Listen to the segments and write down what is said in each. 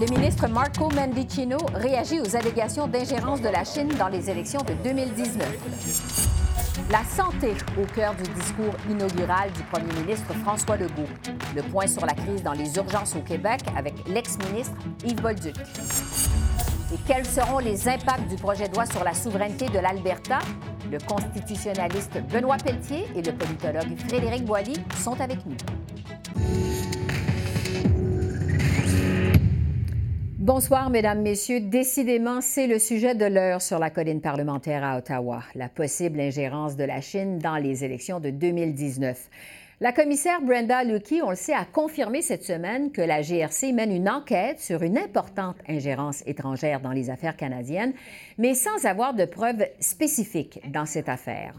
le ministre Marco Mendicino réagit aux allégations d'ingérence de la Chine dans les élections de 2019. La santé au cœur du discours inaugural du premier ministre François Legault. Le point sur la crise dans les urgences au Québec avec l'ex-ministre Yves Bolduc. Et quels seront les impacts du projet de loi sur la souveraineté de l'Alberta? Le constitutionnaliste Benoît Pelletier et le politologue Frédéric Boilly sont avec nous. Bonsoir, Mesdames, Messieurs. Décidément, c'est le sujet de l'heure sur la colline parlementaire à Ottawa, la possible ingérence de la Chine dans les élections de 2019. La commissaire Brenda Lucky, on le sait, a confirmé cette semaine que la GRC mène une enquête sur une importante ingérence étrangère dans les affaires canadiennes, mais sans avoir de preuves spécifiques dans cette affaire.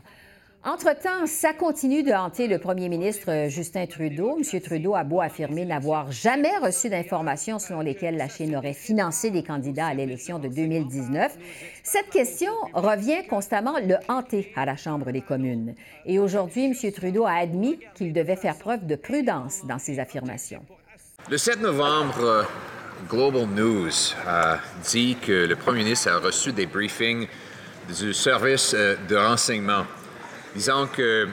Entre-temps, ça continue de hanter le premier ministre Justin Trudeau. M. Trudeau a beau affirmer n'avoir jamais reçu d'informations selon lesquelles la Chine aurait financé des candidats à l'élection de 2019. Cette question revient constamment le hanter à la Chambre des communes. Et aujourd'hui, M. Trudeau a admis qu'il devait faire preuve de prudence dans ses affirmations. Le 7 novembre, Global News a dit que le premier ministre a reçu des briefings du service de renseignement disant que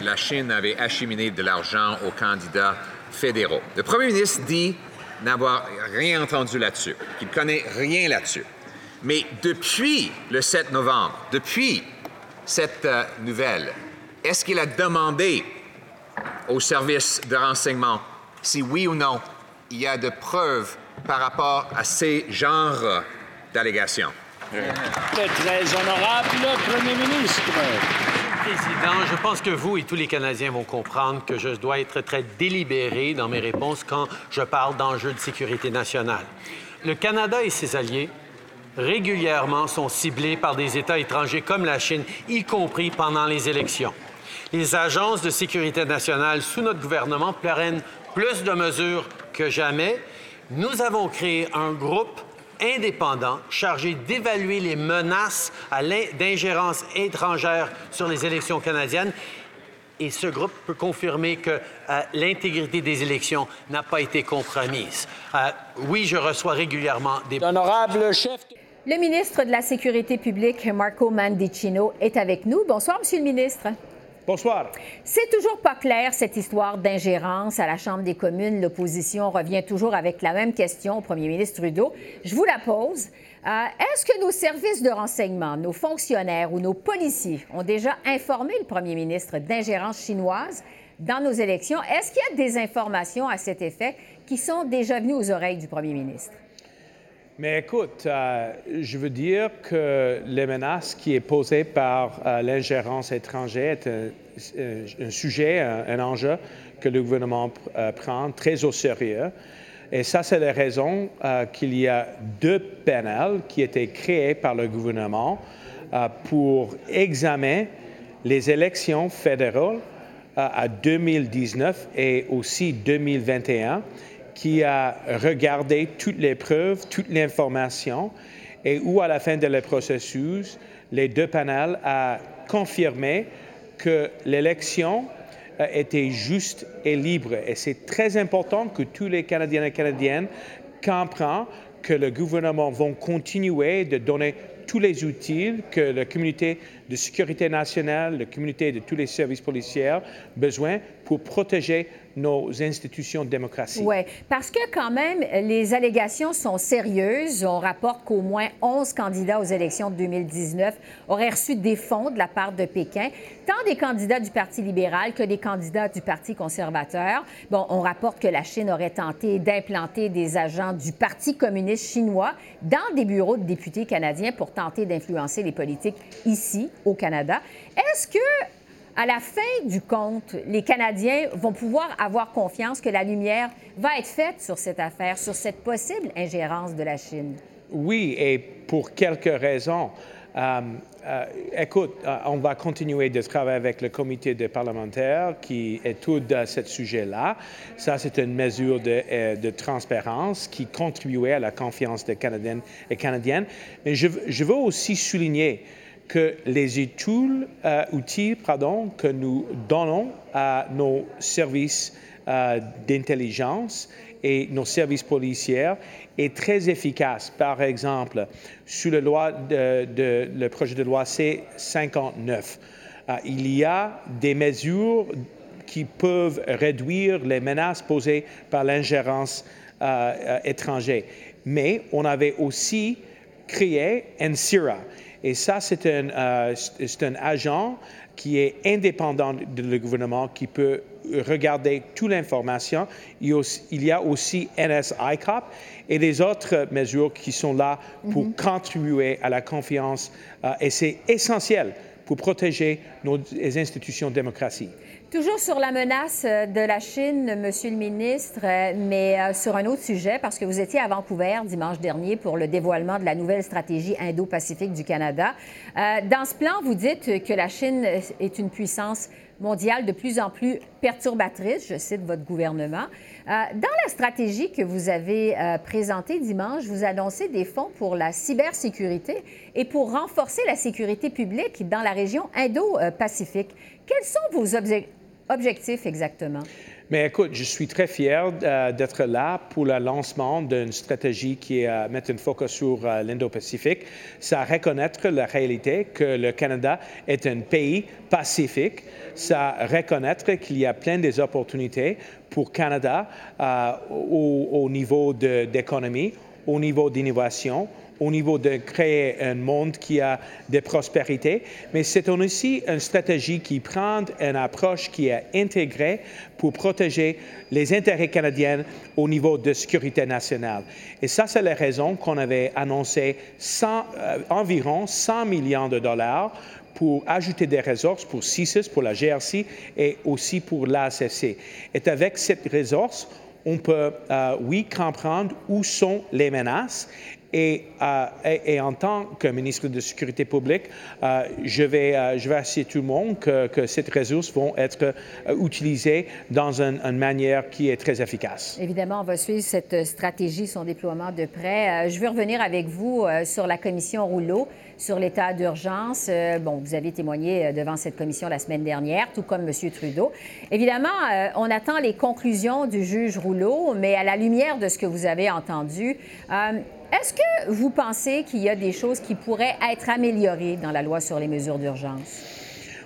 la Chine avait acheminé de l'argent aux candidats fédéraux. Le premier ministre dit n'avoir rien entendu là-dessus, qu'il ne connaît rien là-dessus. Mais depuis le 7 novembre, depuis cette euh, nouvelle, est-ce qu'il a demandé au service de renseignement si oui ou non il y a de preuves par rapport à ces genres d'allégations? très honorable, Premier ministre. Président, je pense que vous et tous les Canadiens vont comprendre que je dois être très délibéré dans mes réponses quand je parle d'enjeux de sécurité nationale. Le Canada et ses alliés régulièrement sont ciblés par des États étrangers comme la Chine, y compris pendant les élections. Les agences de sécurité nationale sous notre gouvernement prennent plus de mesures que jamais. Nous avons créé un groupe indépendant chargé d'évaluer les menaces d'ingérence étrangère sur les élections canadiennes. Et ce groupe peut confirmer que euh, l'intégrité des élections n'a pas été compromise. Euh, oui, je reçois régulièrement des... Honorable chef... Le ministre de la Sécurité publique, Marco Mandicino, est avec nous. Bonsoir, Monsieur le ministre. Bonsoir. C'est toujours pas clair, cette histoire d'ingérence à la Chambre des communes. L'opposition revient toujours avec la même question au premier ministre Trudeau. Je vous la pose. Euh, est-ce que nos services de renseignement, nos fonctionnaires ou nos policiers ont déjà informé le premier ministre d'ingérence chinoise dans nos élections? Est-ce qu'il y a des informations à cet effet qui sont déjà venues aux oreilles du premier ministre? Mais écoute, euh, je veux dire que les menaces qui est posées par euh, l'ingérence étrangère est un, sujet, un, enjeu que le gouvernement euh, prend très au sérieux. Et ça, c'est la raison qu'il y a deux panels qui étaient créés par le gouvernement pour examiner les élections fédérales à 2019 et aussi 2021 qui a regardé toutes les preuves, toute l'information, et où, à la fin de le processus, les deux panels ont confirmé que l'élection euh, était juste et libre. Et c'est très important que tous les Canadiens et Canadiennes comprennent que le gouvernement va continuer de donner tous les outils que la communauté de sécurité nationale, la communauté de tous les services policiers besoin pour protéger nos institutions de démocratie. Oui, parce que quand même, les allégations sont sérieuses. On rapporte qu'au moins 11 candidats aux élections de 2019 auraient reçu des fonds de la part de Pékin, tant des candidats du Parti libéral que des candidats du Parti conservateur. Bon, on rapporte que la Chine aurait tenté d'implanter des agents du Parti communiste chinois dans des bureaux de députés canadiens pour tenter d'influencer les politiques ici, au Canada. Est-ce que à la fin du compte, les Canadiens vont pouvoir avoir confiance que la lumière va être faite sur cette affaire, sur cette possible ingérence de la Chine. Oui, et pour quelques raisons. Euh, euh, écoute, euh, on va continuer de travailler avec le comité des parlementaires qui étudie ce sujet-là. Ça, c'est une mesure de, transparence qui contribuait à la confiance des Canadiennes et Canadiennes. Mais je veux aussi souligner que les outils, outils que nous donnons à nos services d'intelligence et nos services policiers est très efficace. Par exemple, sous le, projet de loi C-59, euh, il y a des mesures qui peuvent réduire les menaces posées par l'ingérence euh, euh, étrangère. Mais on avait aussi créé NCIRA. Et ça, c'est un, un agent qui est indépendant du gouvernement, qui peut regarder toute l'information. Il y a aussi NSICOP et des autres mesures qui sont là pour mhm. contribuer à la confiance. Euh, et c'est essentiel pour protéger nos institutions de démocratie. Toujours sur la menace euh, de la Chine, Monsieur le ministre, euh, mais euh, sur un autre sujet, parce que vous étiez à Vancouver dimanche dernier pour le dévoilement de la nouvelle stratégie Indo-Pacifique du Canada. Dans ce plan, vous dites que la Chine est une puissance mondiale de plus en plus perturbatrice, je cite votre gouvernement. Dans la stratégie que vous avez présentée dimanche, vous annoncez des fonds pour la cybersécurité et pour renforcer la sécurité publique dans la région Indo-Pacifique. Quels sont vos objectifs? Objectif exactement? Mais écoute, je suis très fier euh, d'être là pour le lancement d'une stratégie qui euh, mettre un focus sur euh, l'Indo-Pacifique. Ça reconnaître la réalité que le Canada est un pays pacifique. Ça reconnaître qu'il y a plein d'opportunités pour Canada au, au, niveau d'économie, au niveau d'innovation, au niveau de créer un monde qui a des prospérités, mais c'est aussi une stratégie qui prend une approche qui est intégrée pour protéger les intérêts canadiens au niveau de sécurité nationale. Et ça, c'est la raison qu'on avait annoncé euh, environ 100 millions de dollars pour ajouter des ressources pour CISIS, pour la GRC et aussi pour l'ACC. Et avec cette ressource, on peut, euh, oui, comprendre où sont les menaces euh, et, en tant que ministre de Sécurité publique, euh, je, vais, euh, assurer tout le monde que ces ressources vont être utilisées dans une manière qui est très efficace. Évidemment, on va suivre cette stratégie, son déploiement de près. je veux revenir avec vous sur la commission Rouleau sur l'état d'urgence. bon, vous avez témoigné devant cette commission la semaine dernière, tout comme M. Trudeau. Évidemment, on attend les conclusions du juge Rouleau, mais à la lumière de ce que vous avez entendu, est-ce que vous pensez qu'il y a des choses qui pourraient être améliorées dans la loi sur les mesures d'urgence?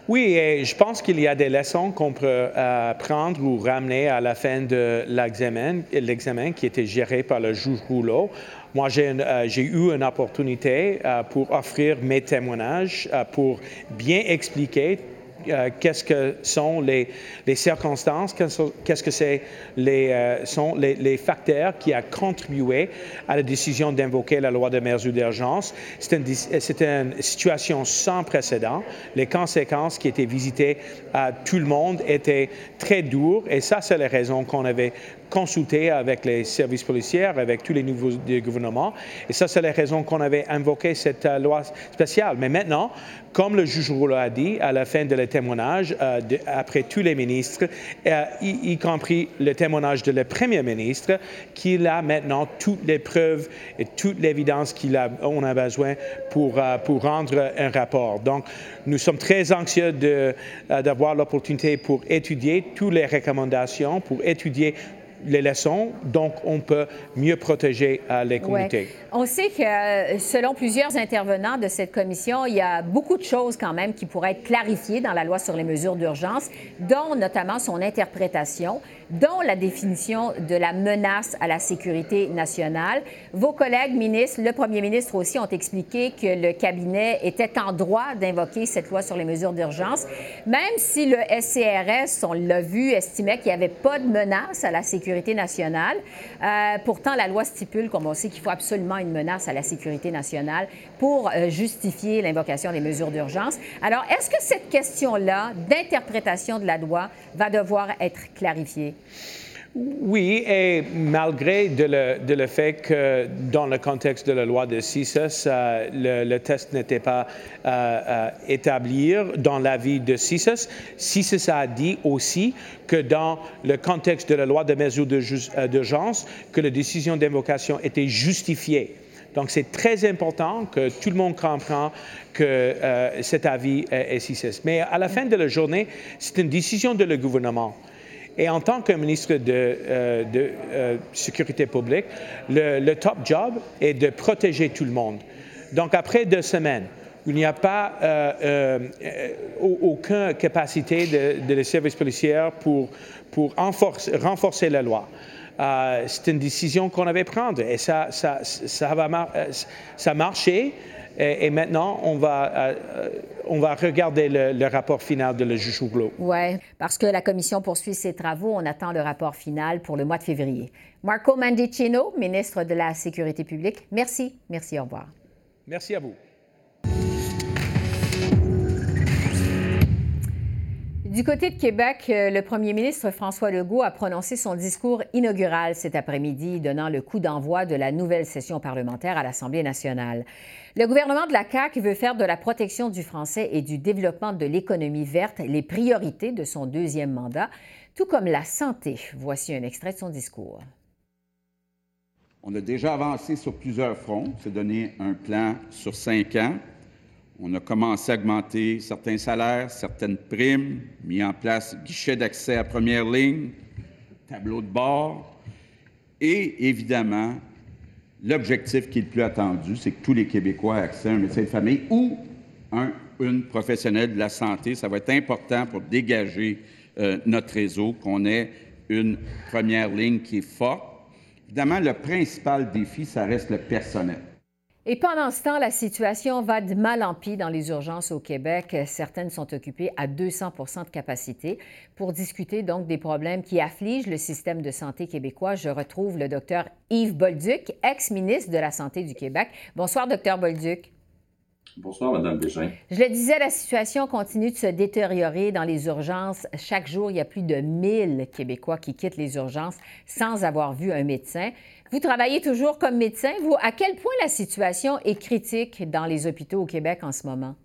Oui, et je pense qu'il y a des leçons qu'on peut euh, prendre ou ramener à la fin de l'examen, l'examen qui était géré par le juge Rouleau. Moi, j'ai, euh, eu une opportunité euh, pour offrir mes témoignages, pour bien expliquer euh, qu'est-ce que sont les, circonstances, qu'est-ce que c'est les, euh, sont les, facteurs qui ont contribué à la décision d'invoquer la loi de mesures d'urgence. C'est une, une, situation sans précédent. Les conséquences qui étaient visitées à tout le monde étaient très dures et ça, c'est la raison qu'on avait consulté avec les services policiers, avec tous les nouveaux gouvernements. Et ça, c'est la raison qu'on avait invoqué cette euh, loi spéciale. Mais maintenant, comme le juge Rouleau a dit à la fin de le témoignage, euh, après tous les ministres, euh, y, compris le témoignage de le Premier ministre, qu'il a maintenant toutes les preuves et toute l'évidence qu'on a, a besoin pour, pour rendre un rapport. Donc, nous sommes très anxieux d'avoir l'opportunité pour étudier toutes les recommandations, pour étudier les leçons, donc on peut mieux protéger euh, les communautés. On sait que euh, selon plusieurs intervenants de cette commission, il y a beaucoup de choses quand même qui pourraient être clarifiées dans la loi sur les mesures d'urgence, dont notamment son interprétation, dont la définition de la menace à la sécurité nationale. Vos collègues ministres, le premier ministre aussi, ont expliqué que le cabinet était en droit d'invoquer cette loi sur les mesures d'urgence, même si le SCRS, on l'a vu, estimait qu'il n'y avait pas de menace à la sécurité Euh, pourtant, la loi stipule, comme on sait, qu'il faut absolument une menace à la sécurité nationale pour euh, justifier l'invocation des mesures d'urgence. Alors, est-ce que cette question-là d'interprétation de la loi va devoir être clarifiée? Oui, et malgré le, fait que dans le contexte de la loi de CISAS, euh, le, test n'était pas euh, euh, établi dans l'avis de CISAS, CISAS a dit aussi que dans le contexte de la loi de mesures euh, d'urgence, que la décision d'invocation était justifiée. Donc, c'est très important que tout le monde comprenne que cet avis est, est CISAS. Mais à la fin de la journée, c'est une décision de le gouvernement. Et en tant que ministre de, euh, euh, Sécurité publique, le, top job est de protéger tout le monde. Donc, après deux semaines, il n'y a pas euh, euh aucune capacité de, de les services policiers pour, renforcer, la loi. C'est une décision qu'on avait prendre et ça, va, ça a marché. Et, et, maintenant, on va, euh, on va regarder le, le, rapport final de le juge Huglot. Oui, parce que la commission poursuit ses travaux. On attend le rapport final pour le mois de février. Marco Mandicino, ministre de la Sécurité publique, merci. Merci, au revoir. Merci à vous. Du côté de Québec, euh, le premier ministre François Legault a prononcé son discours inaugural cet après-midi, donnant le coup d'envoi de la nouvelle session parlementaire à l'Assemblée nationale. Le gouvernement de la CAQ veut faire de la protection du français et du développement de l'économie verte les priorités de son deuxième mandat, tout comme la santé. Voici un extrait de son discours. On a déjà avancé sur plusieurs fronts, c'est donné un plan sur cinq ans on a commencé à augmenter certains salaires, certaines primes, mis en place guichet d'accès à première ligne, tableau de bord. Et évidemment, l'objectif qui est le plus attendu, c'est que tous les Québécois aient accès à un médecin de famille ou un, une professionnelle de la santé. Ça va être important pour dégager euh, notre réseau, qu'on ait une première ligne qui est forte. Évidemment, le principal défi, ça reste le personnel. Et pendant ce temps, la situation va de mal en pis dans les urgences au Québec. Certaines sont occupées à 200% de capacité. Pour discuter donc des problèmes qui affligent le système de santé québécois, je retrouve le docteur Yves Bolduc, ex-ministre de la Santé du Québec. Bonsoir, docteur Bolduc. Bonsoir, Mme Bégin. Je le disais, la situation continue de se détériorer dans les urgences. Chaque jour, il y a plus de 1000 Québécois qui quittent les urgences sans avoir vu un médecin. Vous travaillez toujours comme médecin. Vous, à quel point la situation est critique dans les hôpitaux au Québec en ce moment?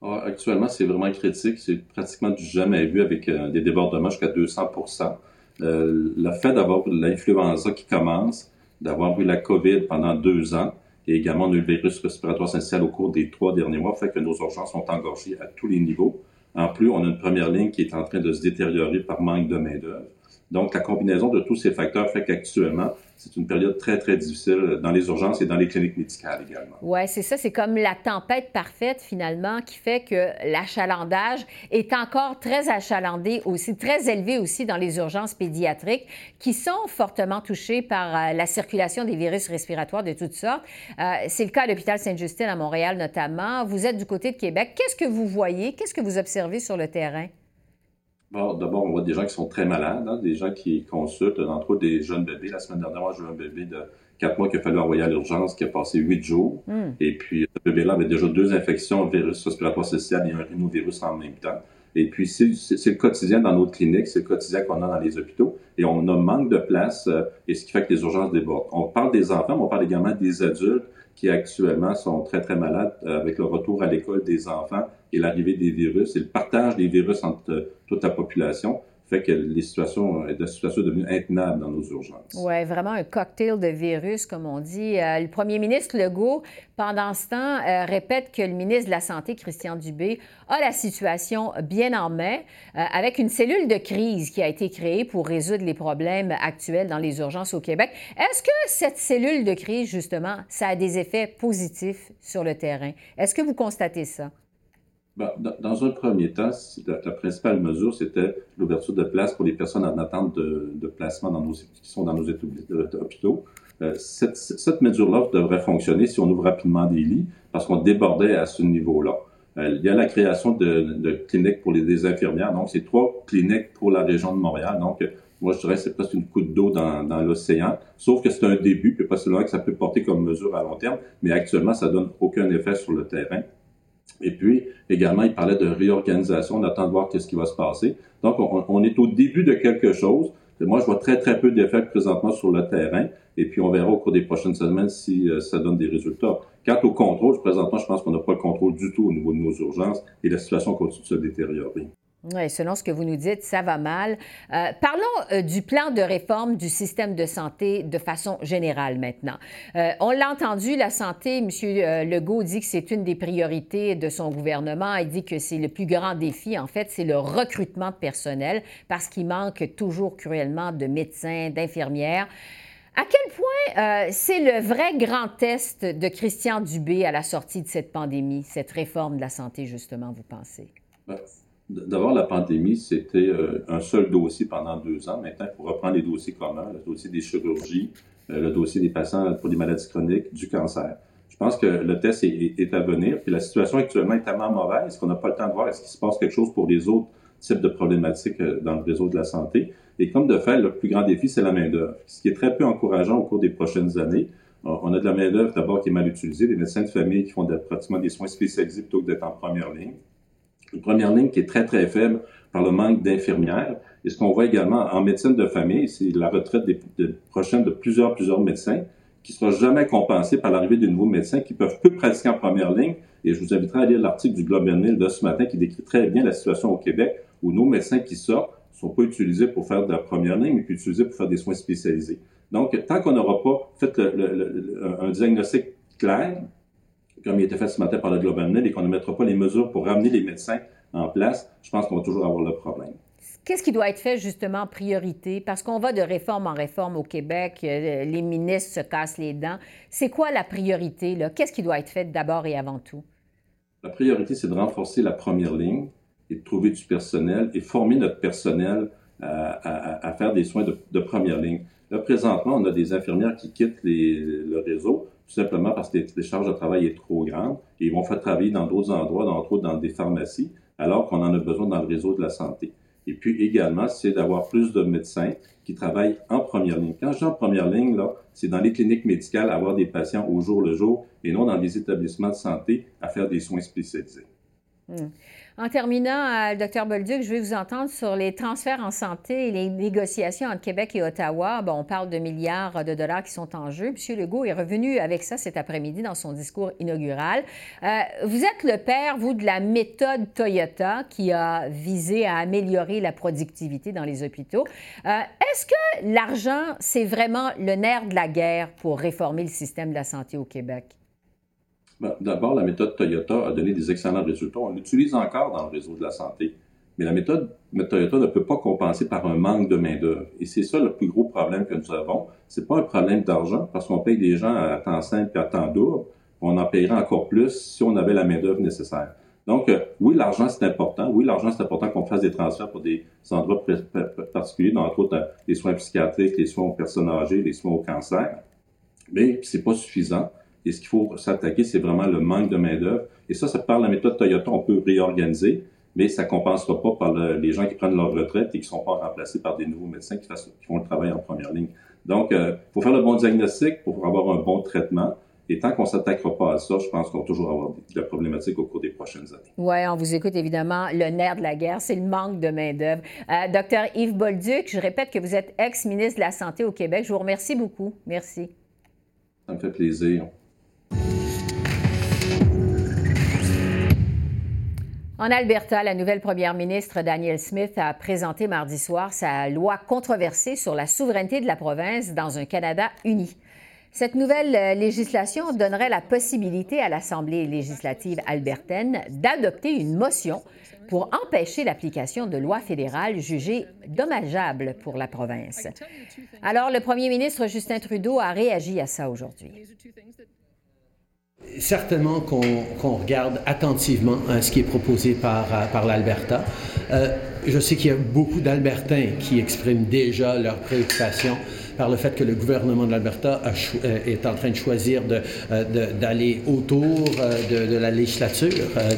Ah, actuellement, c'est vraiment critique. C'est pratiquement du jamais vu avec euh, des débordements jusqu'à 200% euh, Le fait d'avoir l'influenza qui commence, d'avoir eu la COVID pendant deux ans, et également, le virus respiratoire syncytial au cours des trois derniers mois, fait que nos urgences sont engorgées à tous les niveaux. En plus, on a une première ligne qui est en train de se détériorer par manque de main-d'œuvre. Donc, la combinaison de tous ces facteurs fait qu'actuellement, c'est une période très, très difficile dans les urgences et dans les cliniques médicales également. Oui, c'est ça. C'est comme la tempête parfaite, finalement, qui fait que l'achalandage est encore très achalandé aussi, très élevé aussi dans les urgences pédiatriques, qui sont fortement touchées par euh, la circulation des virus respiratoires de toutes sortes. Euh, c'est le cas à l'hôpital Sainte-Justine à Montréal, notamment. Vous êtes du côté de Québec. Qu'est-ce que vous voyez? Qu'est-ce que vous observez sur le terrain? Bon, D'abord, on voit des gens qui sont très malades, hein, des gens qui consultent, entre autres des jeunes bébés. La semaine dernière, moi, j'ai eu un bébé de 4 mois qu'il a fallu envoyer à l'urgence, qui a passé 8 jours. Mm. Et puis, ce bébé-là avait déjà deux infections, un virus respiratoire social et un rhinovirus en même temps. Et puis, c'est le quotidien dans notre clinique, c'est le quotidien qu'on a dans les hôpitaux. Et on a manque de place, euh, et ce qui fait que les urgences débordent. On parle des enfants, mais on parle également des adultes qui actuellement sont très, très malades euh, avec le retour à l'école des enfants et l'arrivée des virus. Et le partage des virus entre euh, toute la population fait que les situations, la situation est devenue intenable dans nos urgences. Oui, vraiment un cocktail de virus, comme on dit. Euh, le premier ministre Legault, pendant ce temps, euh, répète que le ministre de la Santé, Christian Dubé, a la situation bien en main, euh, avec une cellule de crise qui a été créée pour résoudre les problèmes actuels dans les urgences au Québec. Est-ce que cette cellule de crise, justement, ça a des effets positifs sur le terrain? Est-ce que vous constatez ça? Ben, dans un premier temps, la, la principale mesure, c'était l'ouverture de places pour les personnes en attente de, de placement dans nos, qui sont dans nos hôpitaux. Euh, cette, cette mesure-là devrait fonctionner si on ouvre rapidement des lits, parce qu'on débordait à ce niveau-là. Euh, il y a la création de, de cliniques pour les, infirmières. Donc, c'est trois cliniques pour la région de Montréal. Donc, moi, je dirais que c'est presque une goutte d'eau dans, dans l'océan. Sauf que c'est un début, puis pas seulement que ça peut porter comme mesure à long terme, mais actuellement, ça donne aucun effet sur le terrain. Et puis, également, il parlait de réorganisation. On attend de voir qu'est-ce qui va se passer. Donc, on, est au début de quelque chose, moi, je vois très, très peu d'effets présentement sur le terrain. Et puis, on verra au cours des prochaines semaines si euh, ça donne des résultats. Quant au contrôle, présentement, je pense qu'on n'a pas le contrôle du tout au niveau de nos urgences et la situation continue de se détériorer. Oui, selon ce que vous nous dites, ça va mal. Euh, parlons euh, du plan de réforme du système de santé de façon générale maintenant. Euh, on l'a entendu, la santé, M. Legault dit que c'est une des priorités de son gouvernement. Il dit que c'est le plus grand défi, en fait, c'est le recrutement de personnel parce qu'il manque toujours cruellement de médecins, d'infirmières. À quel point c'est le vrai grand test de Christian Dubé à la sortie de cette pandémie, cette réforme de la santé, justement, vous pensez? Ben, D'abord, la pandémie, c'était euh, un seul dossier pendant deux ans. Maintenant, il faut reprendre les dossiers communs, le dossier des chirurgies, euh, le dossier des patients pour les maladies chroniques, du cancer. Je pense que le test est, à venir. Puis la situation actuellement est tellement mauvaise qu'on n'a pas le temps de voir est-ce qu'il se passe quelque chose pour les autres types de problématiques euh, dans le réseau de la santé. Et comme de fait, le plus grand défi, c'est la main-d'œuvre, ce qui est très peu encourageant au cours des prochaines années. On a de la main-d'œuvre d'abord qui est mal utilisée, des médecins de famille qui font pratiquement des soins spécialisés plutôt que d'être en première ligne une première ligne qui est très, très faible par le manque d'infirmières. Et ce qu'on voit également en médecine de famille, c'est la retraite des, prochaine de plusieurs, plusieurs médecins qui sera jamais compensée par l'arrivée de nouveaux médecins qui peuvent peu pratiquer en première ligne. Et je vous inviterai à lire l'article du Globe and Mail de ce matin qui décrit très bien la situation au Québec où nos médecins qui sortent sont pas utilisés pour faire de la première ligne, mais utilisés pour faire des soins spécialisés. Donc, tant qu'on n'aura pas fait un diagnostic clair, comme il a été fait ce matin par le Global Mail, et qu'on ne mettra pas les mesures pour ramener les médecins en place, je pense qu'on va toujours avoir le problème. Qu'est-ce qui doit être fait justement en priorité? Parce qu'on va de réforme en réforme au Québec, euh, les ministres se cassent les dents. C'est quoi la priorité? Qu'est-ce qui doit être fait d'abord et avant tout? La priorité, c'est de renforcer la première ligne et de trouver du personnel et former notre personnel à, faire des soins de, première ligne. Là, présentement, on a des infirmières qui quittent le réseau tout simplement parce que les, charges de travail est trop grandes et ils vont faire travailler dans d'autres endroits, entre autres dans des pharmacies, alors qu'on en a besoin dans le réseau de la santé. Et puis également, c'est d'avoir plus de médecins qui travaillent en première ligne. Quand je dis en première ligne, là, c'est dans les cliniques médicales, avoir des patients au jour le jour et non dans des établissements de santé à faire des soins spécialisés. Hmm. En terminant, euh, Dr Bolduc, je vais vous entendre sur les transferts en santé et les négociations entre Québec et Ottawa. On parle de milliards de dollars qui sont en jeu. M. Legault est revenu avec ça cet après-midi dans son discours inaugural. Euh, vous êtes le père, vous, de la méthode Toyota qui a visé à améliorer la productivité dans les hôpitaux. Euh, est-ce que l'argent, c'est vraiment le nerf de la guerre pour réformer le système de la santé au Québec? Ben, d'abord, la méthode Toyota a donné des excellents résultats. On l'utilise encore dans le réseau de la santé. Mais la méthode Toyota ne peut pas compenser par un manque de main-d'œuvre. Et c'est ça le plus gros problème que nous avons. C'est pas un problème d'argent, parce qu'on paye des gens à temps simple et à temps double. On en payerait encore plus si on avait la main-d'œuvre nécessaire. Donc, euh, oui, l'argent, c'est important. Oui, l'argent, c'est important qu'on fasse des transferts pour des endroits particuliers, entre autres les soins psychiatriques, les soins aux personnes âgées, les soins au cancer. Mais c'est pas suffisant. Et ce qu'il faut s'attaquer, c'est vraiment le manque de main-d'œuvre. Et ça, ça par la méthode Toyota, on peut réorganiser, mais ça ne compensera pas par les gens qui prennent leur retraite et qui ne sont pas remplacés par des nouveaux médecins qui, font le travail en première ligne. Donc, il euh, faut faire le bon diagnostic pour avoir un bon traitement. Et tant qu'on ne s'attaquera pas à ça, je pense qu'on va toujours avoir de la problématique au cours des prochaines années. Oui, on vous écoute évidemment. Le nerf de la guerre, c'est le manque de main-d'œuvre. Euh, docteur Yves Bolduc, je répète que vous êtes ex-ministre de la Santé au Québec. Je vous remercie beaucoup. Merci. Ça me fait plaisir. En Alberta, la nouvelle première ministre Danielle Smith a présenté mardi soir sa loi controversée sur la souveraineté de la province dans un Canada uni. Cette nouvelle euh, législation donnerait la possibilité à l'Assemblée législative albertaine d'adopter une motion pour empêcher l'application de lois fédérales jugées dommageables pour la province. Alors, le premier ministre Justin Trudeau a réagi à ça aujourd'hui certainement qu'on regarde attentivement hein, ce qui est proposé par, euh, l'Alberta. Euh, je sais qu'il y a beaucoup d'Albertains qui expriment déjà leurs préoccupations par le fait que le gouvernement de l'Alberta euh, est en train de choisir euh, d'aller autour euh, de, la législature,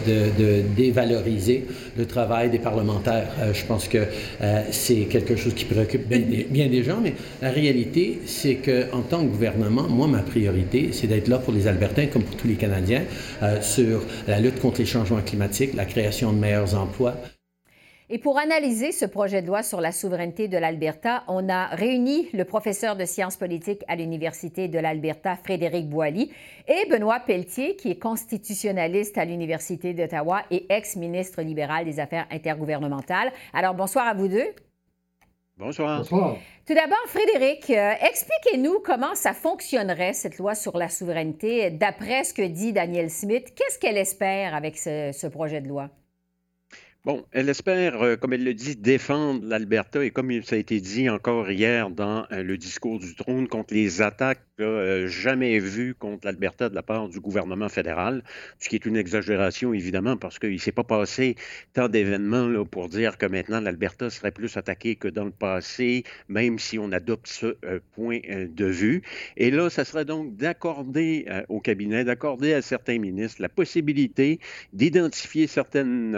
de, dévaloriser le travail des parlementaires. Je pense que c'est quelque chose qui préoccupe bien, des gens, mais la réalité, c'est qu'en tant que gouvernement, moi, ma priorité, c'est d'être là pour les Albertains, comme pour tous les Canadiens, sur la lutte contre les changements climatiques, la création de meilleurs emplois. Et pour analyser ce projet de loi sur la souveraineté de l'Alberta, on a réuni le professeur de sciences politiques à l'Université de l'Alberta, Frédéric Boilly, et Benoît Pelletier, qui est constitutionnaliste à l'Université d'Ottawa et ex-ministre libéral des Affaires intergouvernementales. Alors, bonsoir à vous deux. Bonsoir. Bonsoir. Tout d'abord, Frédéric, euh, expliquez-nous comment ça fonctionnerait, cette loi sur la souveraineté, d'après ce que dit Daniel Smith. Qu'est-ce qu'elle espère avec ce projet de loi? Bon, elle espère, euh, comme elle le dit, défendre l'Alberta et comme ça a été dit encore hier dans euh, le discours du trône contre les attaques euh, jamais vues contre l'Alberta de la part du gouvernement fédéral, ce qui est une exagération évidemment parce qu'il ne s'est pas passé tant d'événements pour dire que maintenant l'Alberta serait plus attaquée que dans le passé, même si on adopte ce point de vue. Et là, ça serait donc d'accorder au cabinet, d'accorder à certains ministres la possibilité d'identifier certaines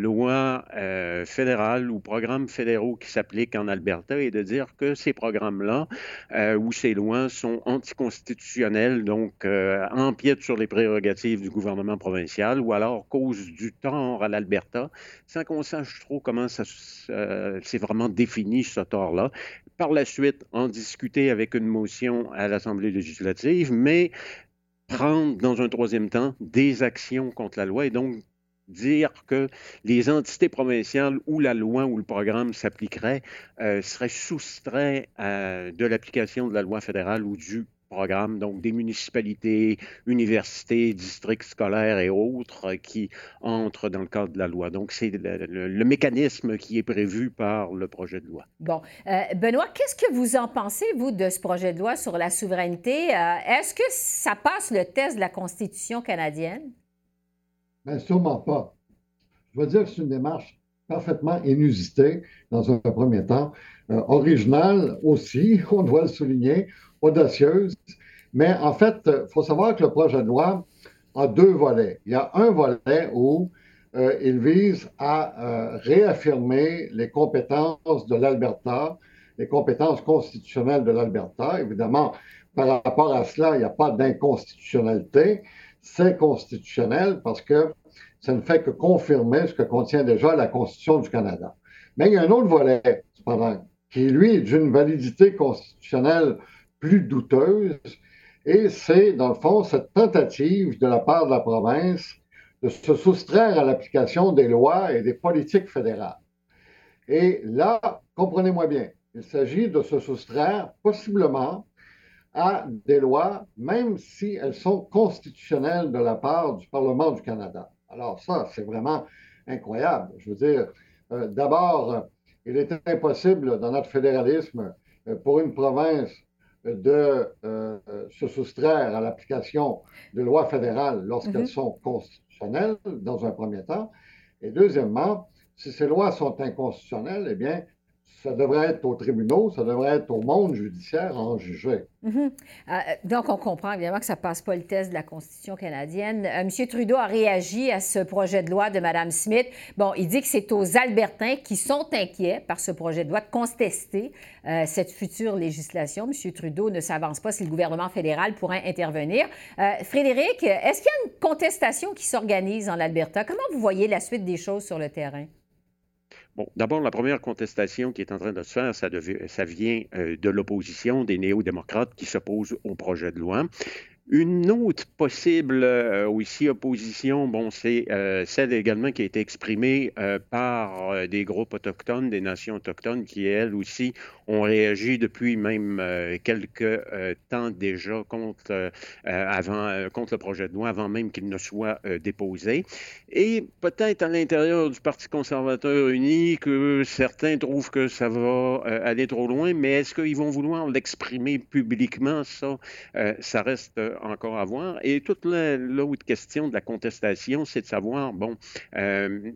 lois euh, fédéral ou programmes fédéraux qui s'appliquent en Alberta et de dire que ces programmes-là euh, ou ces lois sont anticonstitutionnels, donc euh, empiètent sur les prérogatives du gouvernement provincial ou alors causent du tort à l'Alberta, sans qu'on sache trop comment ça s'est vraiment défini ce tort-là. Par la suite, en discuter avec une motion à l'Assemblée législative, mais prendre dans un troisième temps des actions contre la loi et donc dire que les entités provinciales où la loi ou le programme s'appliquerait euh, seraient soustraits euh, de l'application de la loi fédérale ou du programme, donc des municipalités, universités, districts scolaires et autres qui entrent dans le cadre de la loi. Donc, c'est le, mécanisme qui est prévu par le projet de loi. Bon. Euh, Benoît, qu'est-ce que vous en pensez, vous, de ce projet de loi sur la souveraineté? Est-ce que ça passe le test de la Constitution canadienne? Bien, sûrement pas. Je veux dire que c'est une démarche parfaitement inusitée dans un premier temps, euh, originale aussi, on doit le souligner, audacieuse. Mais en fait, il faut savoir que le projet de loi a deux volets. Il y a un volet où euh, il vise à euh, réaffirmer les compétences de l'Alberta, les compétences constitutionnelles de l'Alberta. Évidemment, par rapport à cela, il n'y a pas d'inconstitutionnalité c'est constitutionnel parce que ça ne fait que confirmer ce que contient déjà la Constitution du Canada. Mais il y a un autre volet, cependant, qui, lui, est d'une validité constitutionnelle plus douteuse, et c'est, dans le fond, cette tentative de la part de la province de se soustraire à l'application des lois et des politiques fédérales. Et là, comprenez-moi bien, il s'agit de se soustraire possiblement à des lois, même si elles sont constitutionnelles de la part du Parlement du Canada. Alors ça, c'est vraiment incroyable. Je veux dire, euh, d'abord, il est impossible dans notre fédéralisme euh, pour une province de euh, se soustraire à l'application de lois fédérales lorsqu'elles mm-hmm. sont constitutionnelles, dans un premier temps. Et deuxièmement, si ces lois sont inconstitutionnelles, eh bien, ça devrait être aux tribunaux, ça devrait être au monde judiciaire en juger. Mhm. Euh, donc, on comprend évidemment que ça ne passe pas le test de la Constitution canadienne. Euh, M. Trudeau a réagi à ce projet de loi de Mme Smith. Bon, il dit que c'est aux Albertains qui sont inquiets par ce projet de loi de contester euh, cette future législation. M. Trudeau ne s'avance pas si le gouvernement fédéral pourrait intervenir. Frédéric, est-ce qu'il y a une contestation qui s'organise en Alberta? Comment vous voyez la suite des choses sur le terrain? Bon, d'abord, la première contestation qui est en train de se faire, ça, vient euh, de l'opposition des néo-démocrates qui s'opposent au projet de loi. Une autre possible euh, aussi opposition, bon, c'est euh, celle également qui a été exprimée euh, par des groupes autochtones, des nations autochtones, qui elles aussi ont réagi depuis même quelques temps déjà contre, avant, contre le projet de loi, avant même qu'il ne soit déposé. Et peut-être à l'intérieur du Parti conservateur uni que certains trouvent que ça va aller trop loin, mais est-ce qu'ils vont vouloir l'exprimer publiquement? Ça, ça reste encore à voir. Et toute l'autre question de la contestation, c'est de savoir, bon, euh,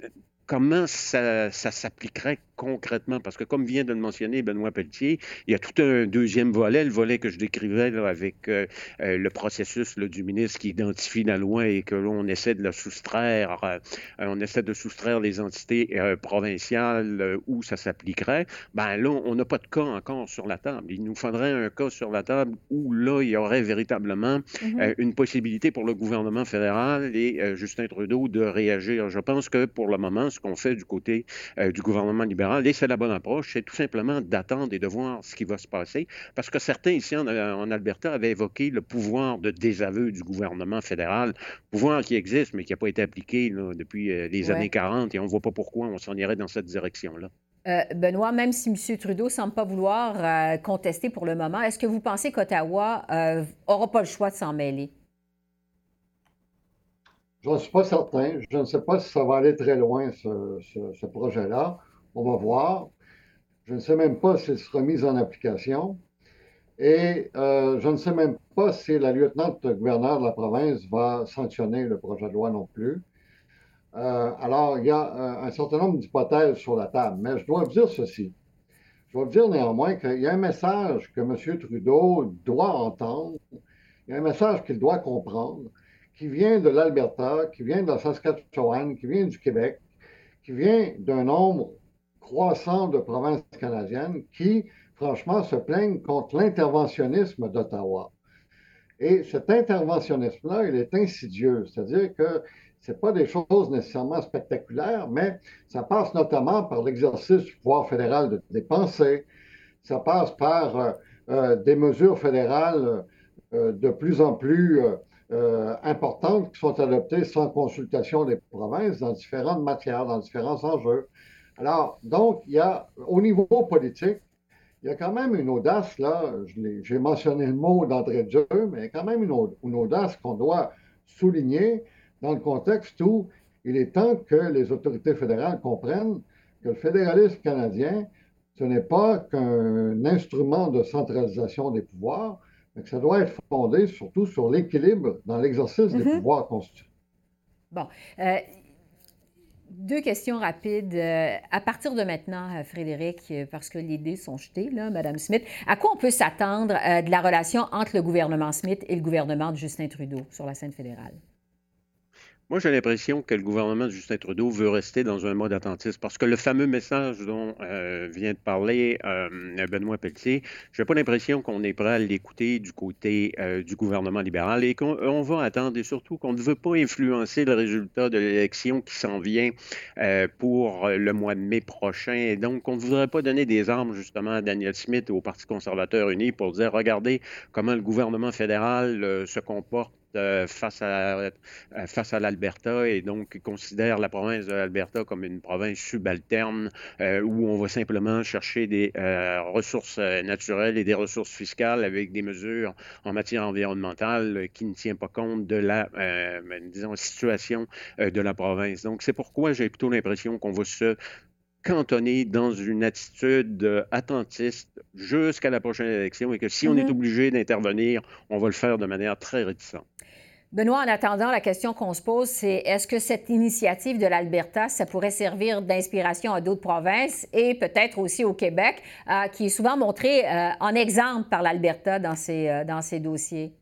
comment ça, s'appliquerait concrètement? Parce que comme vient de le mentionner Benoît Pelletier, il y a tout un deuxième volet, le volet que je décrivais avec euh, euh, le processus du ministre qui identifie la loi et que l'on essaie de la soustraire, euh, on essaie de soustraire les entités provinciales où ça s'appliquerait. Ben là, on n'a pas de cas encore sur la table. Il nous faudrait un cas sur la table où là, il y aurait véritablement mm-hmm. une possibilité pour le gouvernement fédéral et Justin Trudeau de réagir. Je pense que pour le moment, ce qu'on fait du côté du gouvernement libéral, et c'est la bonne approche, c'est tout simplement d'attendre et de voir ce qui va se passer. Parce que certains ici en, Alberta avaient évoqué le pouvoir de désaveu du gouvernement fédéral, pouvoir qui existe, mais qui n'a pas été appliqué depuis euh, les années 40, et on ne voit pas pourquoi on s'en irait dans cette direction-là. Euh, Benoît, même si M. Trudeau ne semble pas vouloir euh, contester pour le moment, est-ce que vous pensez qu'Ottawa n'aura pas le choix de s'en mêler? Je ne suis pas certain. Je ne sais pas si ça va aller très loin, ce projet-là. On va voir. Je ne sais même pas s'il sera mis en application. Et euh, je ne sais même pas si la lieutenante gouverneur de la province va sanctionner le projet de loi non plus. Euh, alors, il y a euh, un certain nombre d'hypothèses sur la table, mais je dois vous dire ceci. Je dois vous dire néanmoins qu'il y a un message que M. Trudeau doit entendre, il y a un message qu'il doit comprendre, qui vient de l'Alberta, qui vient de la Saskatchewan, qui vient du Québec, qui vient d'un nombre croissant de provinces canadiennes qui, franchement, se plaignent contre l'interventionnisme d'Ottawa. Et cet interventionnisme-là, il est insidieux, c'est-à-dire que ce pas des choses nécessairement spectaculaires, mais ça passe notamment par l'exercice du pouvoir fédéral de dépenser, ça passe par euh, euh, des mesures fédérales euh, de plus en plus importantes qui sont adoptées sans consultation des provinces dans différentes matières, dans différents enjeux. Alors, donc, il y a, au niveau politique, il y a quand même une audace, là, j'ai mentionné le mot d'entrée de jeu, mais il y a quand même une, audace qu'on doit souligner dans le contexte où il est temps que les autorités fédérales comprennent que le fédéralisme canadien, ce n'est pas qu'un instrument de centralisation des pouvoirs, mais que ça doit être fondé surtout sur l'équilibre dans l'exercice des mm-hmm. pouvoirs constitutionnels. Bon. Euh, deux questions rapides. Euh, à partir de maintenant, euh, Frédéric, euh, parce que les dés sont jetés, là, Madame Smith, à quoi on peut s'attendre de la relation entre le gouvernement Smith et le gouvernement de Justin Trudeau sur la scène fédérale? Moi, j'ai l'impression que le gouvernement de Justin Trudeau veut rester dans un mode attentiste parce que le fameux message dont euh, vient de parler euh, Benoît Pelletier, je n'ai pas l'impression qu'on est prêt à l'écouter du côté euh, du gouvernement libéral et qu'on va attendre et surtout qu'on ne veut pas influencer le résultat de l'élection qui s'en vient pour le mois de mai prochain. Et donc, on ne voudrait pas donner des armes justement à Daniel Smith et au Parti conservateur uni pour dire, regardez comment le gouvernement fédéral se comporte euh, face à, euh, face à l'Alberta et donc considère la province de l'Alberta comme une province subalterne euh, où on va simplement chercher des ressources naturelles et des ressources fiscales avec des mesures en matière environnementale qui ne tient pas compte de la, disons, situation de la province. Donc, c'est pourquoi j'ai plutôt l'impression qu'on va se cantonner dans une attitude attentiste jusqu'à la prochaine élection et que si on est mm-hmm. obligé d'intervenir, on va le faire de manière très réticente. Benoît, en attendant, la question qu'on se pose, c'est est-ce que cette initiative de l'Alberta, ça pourrait servir d'inspiration à d'autres provinces et peut-être aussi au Québec, euh, qui est souvent montré euh, en exemple par l'Alberta dans ces, euh, dans ces dossiers?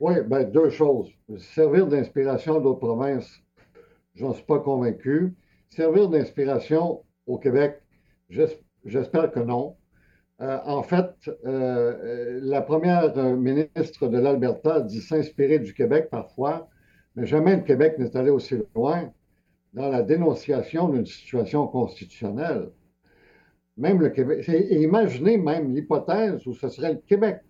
Oui, bien, deux choses. Servir d'inspiration à d'autres provinces, j'en suis pas convaincu. Servir d'inspiration au Québec, j'espère que non. Euh, en fait, euh, euh, la première ministre de l'Alberta dit s'inspirer du Québec parfois, mais jamais le Québec n'est allé aussi loin dans la dénonciation d'une situation constitutionnelle. Même le Québec, imaginez même l'hypothèse où ce serait le Québec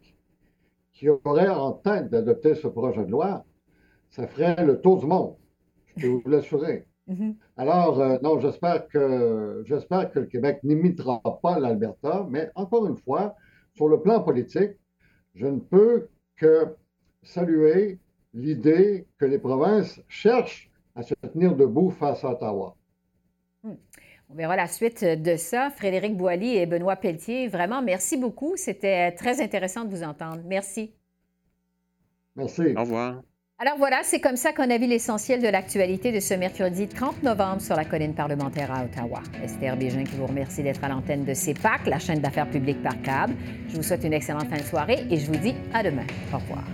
qui aurait en tête d'adopter ce projet de loi, ça ferait le tour du monde, je peux vous l'assurer. Mm-hmm. Alors, euh, non, j'espère que, j'espère que le Québec n'imitera pas l'Alberta, mais encore une fois, sur le plan politique, je ne peux que saluer l'idée que les provinces cherchent à se tenir debout face à Ottawa. Hmm. On verra la suite de ça. Frédéric Boilly et Benoît Pelletier, vraiment, merci beaucoup. C'était très intéressant de vous entendre. Merci. Merci. Au revoir. Alors voilà, c'est comme ça qu'on a vu l'essentiel de l'actualité de ce mercredi 30 novembre sur la colline parlementaire à Ottawa. Esther Bégin qui vous remercie d'être à l'antenne de CEPAC, la chaîne d'affaires publiques par câble. Je vous souhaite une excellente fin de soirée et je vous dis à demain. Au revoir.